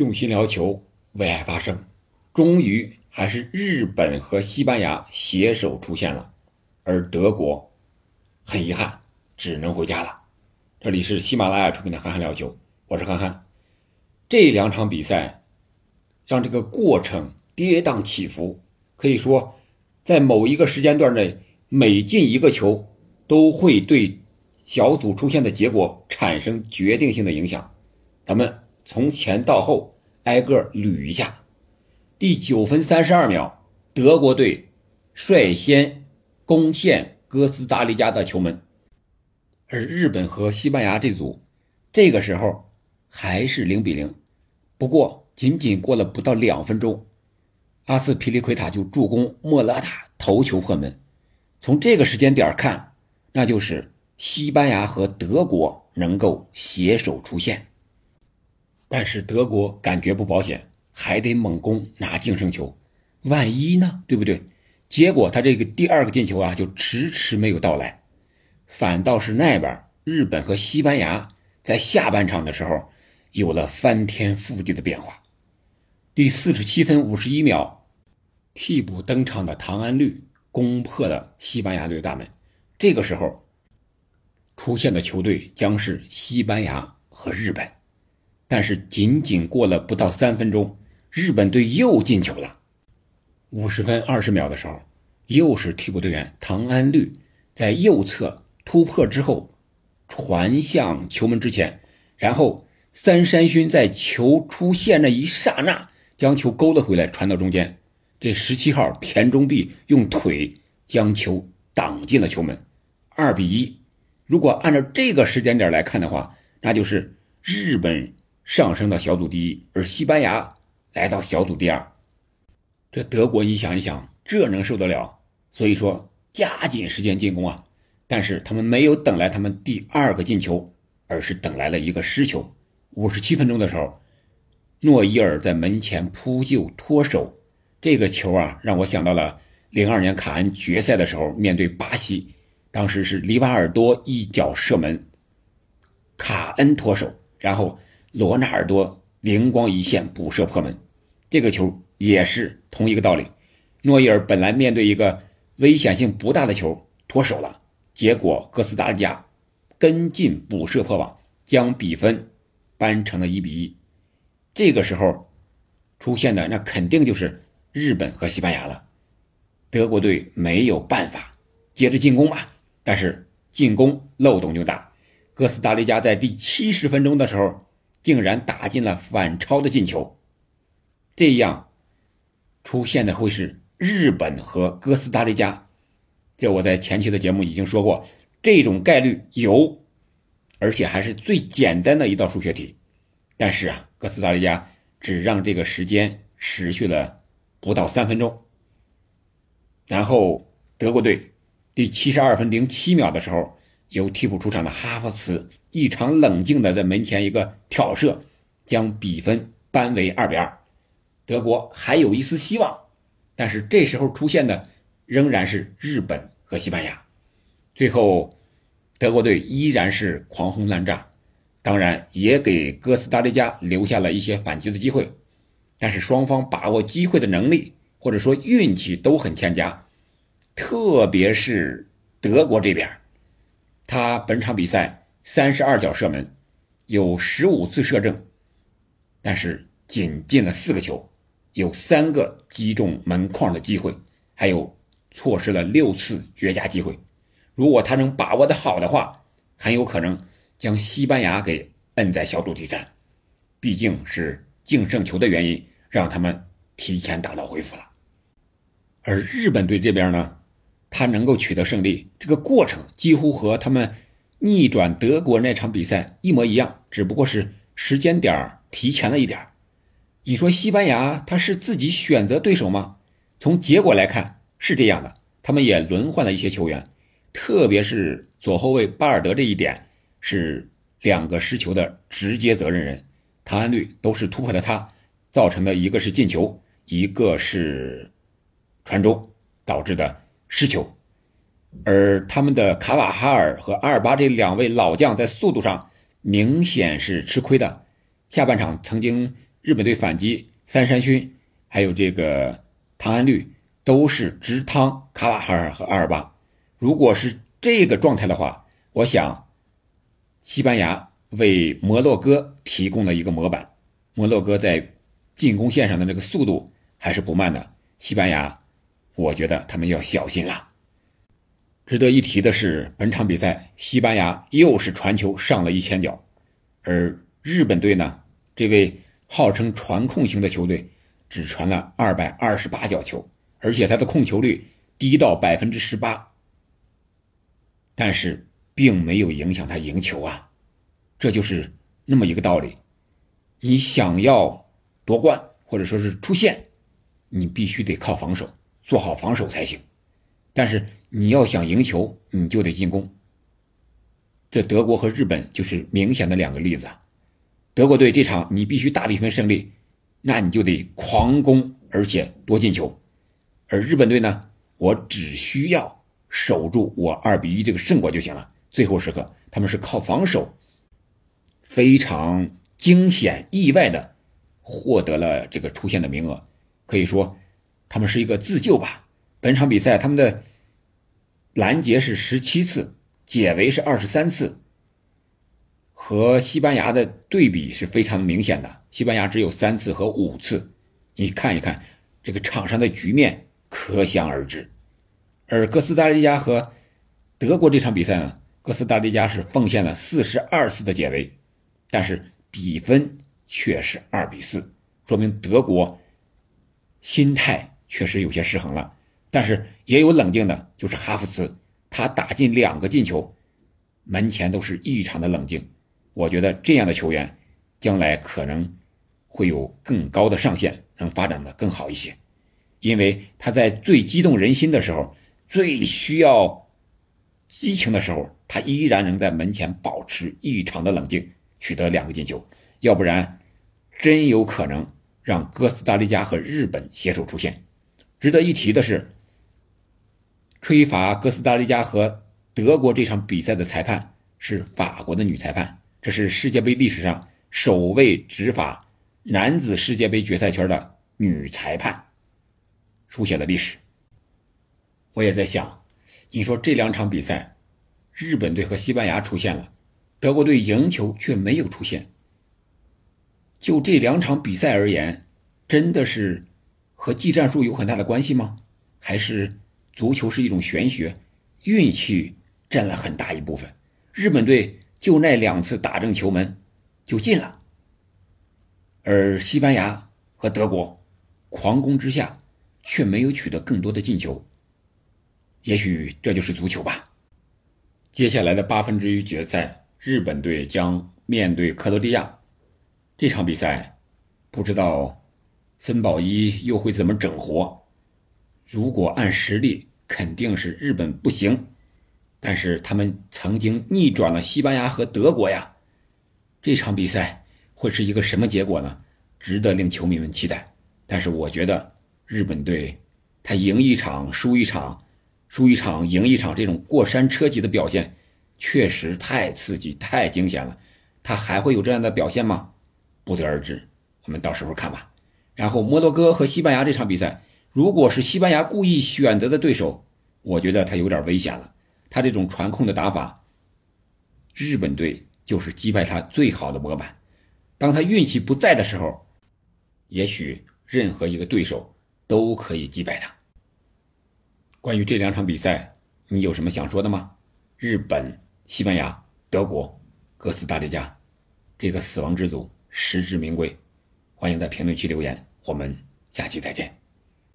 用心聊球，为爱发声。终于还是日本和西班牙携手出线了，而德国很遗憾只能回家了。这里是喜马拉雅出品的《憨憨聊球》，我是憨憨。这两场比赛让这个过程跌宕起伏，可以说在某一个时间段内，每进一个球都会对小组出线的结果产生决定性的影响。咱们从前到后挨个捋一下。第九分三十二秒，德国队率先攻陷哥斯达黎加的球门，而日本和西班牙这组这个时候还是零比零。不过，仅仅过了不到两分钟，阿斯皮利奎塔就助攻莫拉塔头球破门。从这个时间点看，那就是西班牙和德国能够携手出线，但是德国感觉不保险。还得猛攻拿净胜球，万一呢？对不对？结果他这个第二个进球啊，就迟迟没有到来，反倒是那边日本和西班牙在下半场的时候有了翻天覆地的变化。第四十七分五十一秒，替补登场的唐安绿攻破了西班牙队大门。这个时候出现的球队将是西班牙和日本，但是仅仅过了不到三分钟。日本队又进球了，五十分二十秒的时候，又是替补队员唐安绿在右侧突破之后传向球门之前，然后三山勋在球出现那一刹那将球勾了回来，传到中间。这十七号田中碧用腿将球挡进了球门，二比一。如果按照这个时间点来看的话，那就是日本上升到小组第一，而西班牙。来到小组第二，这德国你想一想，这能受得了？所以说加紧时间进攻啊！但是他们没有等来他们第二个进球，而是等来了一个失球。五十七分钟的时候，诺伊尔在门前扑救脱手，这个球啊，让我想到了零二年卡恩决赛的时候面对巴西，当时是里瓦尔多一脚射门，卡恩脱手，然后罗纳尔多。灵光一现，补射破门，这个球也是同一个道理。诺伊尔本来面对一个危险性不大的球脱手了，结果哥斯达黎加跟进补射破网，将比分扳成了一比一。这个时候出现的那肯定就是日本和西班牙了。德国队没有办法接着进攻吧，但是进攻漏洞就大。哥斯达黎加在第七十分钟的时候。竟然打进了反超的进球，这样出现的会是日本和哥斯达黎加。这我在前期的节目已经说过，这种概率有，而且还是最简单的一道数学题。但是啊，哥斯达黎加只让这个时间持续了不到三分钟，然后德国队第七十二分零七秒的时候。由替补出场的哈弗茨异常冷静的在门前一个挑射，将比分扳为二比二。德国还有一丝希望，但是这时候出现的仍然是日本和西班牙。最后，德国队依然是狂轰滥炸，当然也给哥斯达黎加留下了一些反击的机会，但是双方把握机会的能力或者说运气都很欠佳，特别是德国这边。他本场比赛三十二脚射门，有十五次射正，但是仅进了四个球，有三个击中门框的机会，还有错失了六次绝佳机会。如果他能把握的好的话，很有可能将西班牙给摁在小组第三。毕竟是净胜球的原因，让他们提前打道回府了。而日本队这边呢？他能够取得胜利，这个过程几乎和他们逆转德国那场比赛一模一样，只不过是时间点提前了一点你说西班牙他是自己选择对手吗？从结果来看是这样的，他们也轮换了一些球员，特别是左后卫巴尔德这一点是两个失球的直接责任人，唐安绿都是突破的他造成的一个是进球，一个是传中导致的。失球，而他们的卡瓦哈尔和阿尔巴这两位老将在速度上明显是吃亏的。下半场曾经日本队反击三山勋，还有这个唐安绿，都是直趟卡瓦哈尔和阿尔巴。如果是这个状态的话，我想，西班牙为摩洛哥提供了一个模板。摩洛哥在进攻线上的这个速度还是不慢的。西班牙，我觉得他们要小心了。值得一提的是，本场比赛西班牙又是传球上了一千脚，而日本队呢，这位号称传控型的球队只传了二百二十八脚球，而且他的控球率低到百分之十八。但是并没有影响他赢球啊，这就是那么一个道理。你想要夺冠或者说是出线，你必须得靠防守，做好防守才行。但是你要想赢球，你就得进攻。这德国和日本就是明显的两个例子。德国队这场你必须大比分胜利，那你就得狂攻，而且多进球。而日本队呢，我只需要。守住我二比一这个胜果就行了。最后时刻，他们是靠防守，非常惊险意外的获得了这个出线的名额。可以说，他们是一个自救吧。本场比赛他们的拦截是十七次，解围是二十三次，和西班牙的对比是非常明显的。西班牙只有三次和五次，你看一看这个场上的局面，可想而知。而哥斯达黎加和德国这场比赛呢，哥斯达黎加是奉献了四十二次的解围，但是比分却是二比四，说明德国心态确实有些失衡了。但是也有冷静的，就是哈弗茨，他打进两个进球，门前都是异常的冷静。我觉得这样的球员将来可能会有更高的上限，能发展的更好一些，因为他在最激动人心的时候。最需要激情的时候，他依然能在门前保持异常的冷静，取得两个进球。要不然，真有可能让哥斯达黎加和日本携手出线。值得一提的是，吹罚哥斯达黎加和德国这场比赛的裁判是法国的女裁判，这是世界杯历史上首位执法男子世界杯决赛圈的女裁判，书写了历史。我也在想，你说这两场比赛，日本队和西班牙出现了，德国队赢球却没有出现。就这两场比赛而言，真的是和技战术有很大的关系吗？还是足球是一种玄学，运气占了很大一部分？日本队就那两次打正球门就进了，而西班牙和德国狂攻之下却没有取得更多的进球。也许这就是足球吧。接下来的八分之一决赛，日本队将面对克罗地亚。这场比赛，不知道森保一又会怎么整活。如果按实力，肯定是日本不行。但是他们曾经逆转了西班牙和德国呀。这场比赛会是一个什么结果呢？值得令球迷们期待。但是我觉得日本队，他赢一场输一场。输一场赢一场，这种过山车级的表现，确实太刺激、太惊险了。他还会有这样的表现吗？不得而知，我们到时候看吧。然后摩洛哥和西班牙这场比赛，如果是西班牙故意选择的对手，我觉得他有点危险了。他这种传控的打法，日本队就是击败他最好的模板。当他运气不在的时候，也许任何一个对手都可以击败他。关于这两场比赛，你有什么想说的吗？日本、西班牙、德国、哥斯达黎加，这个死亡之组实至名归。欢迎在评论区留言，我们下期再见。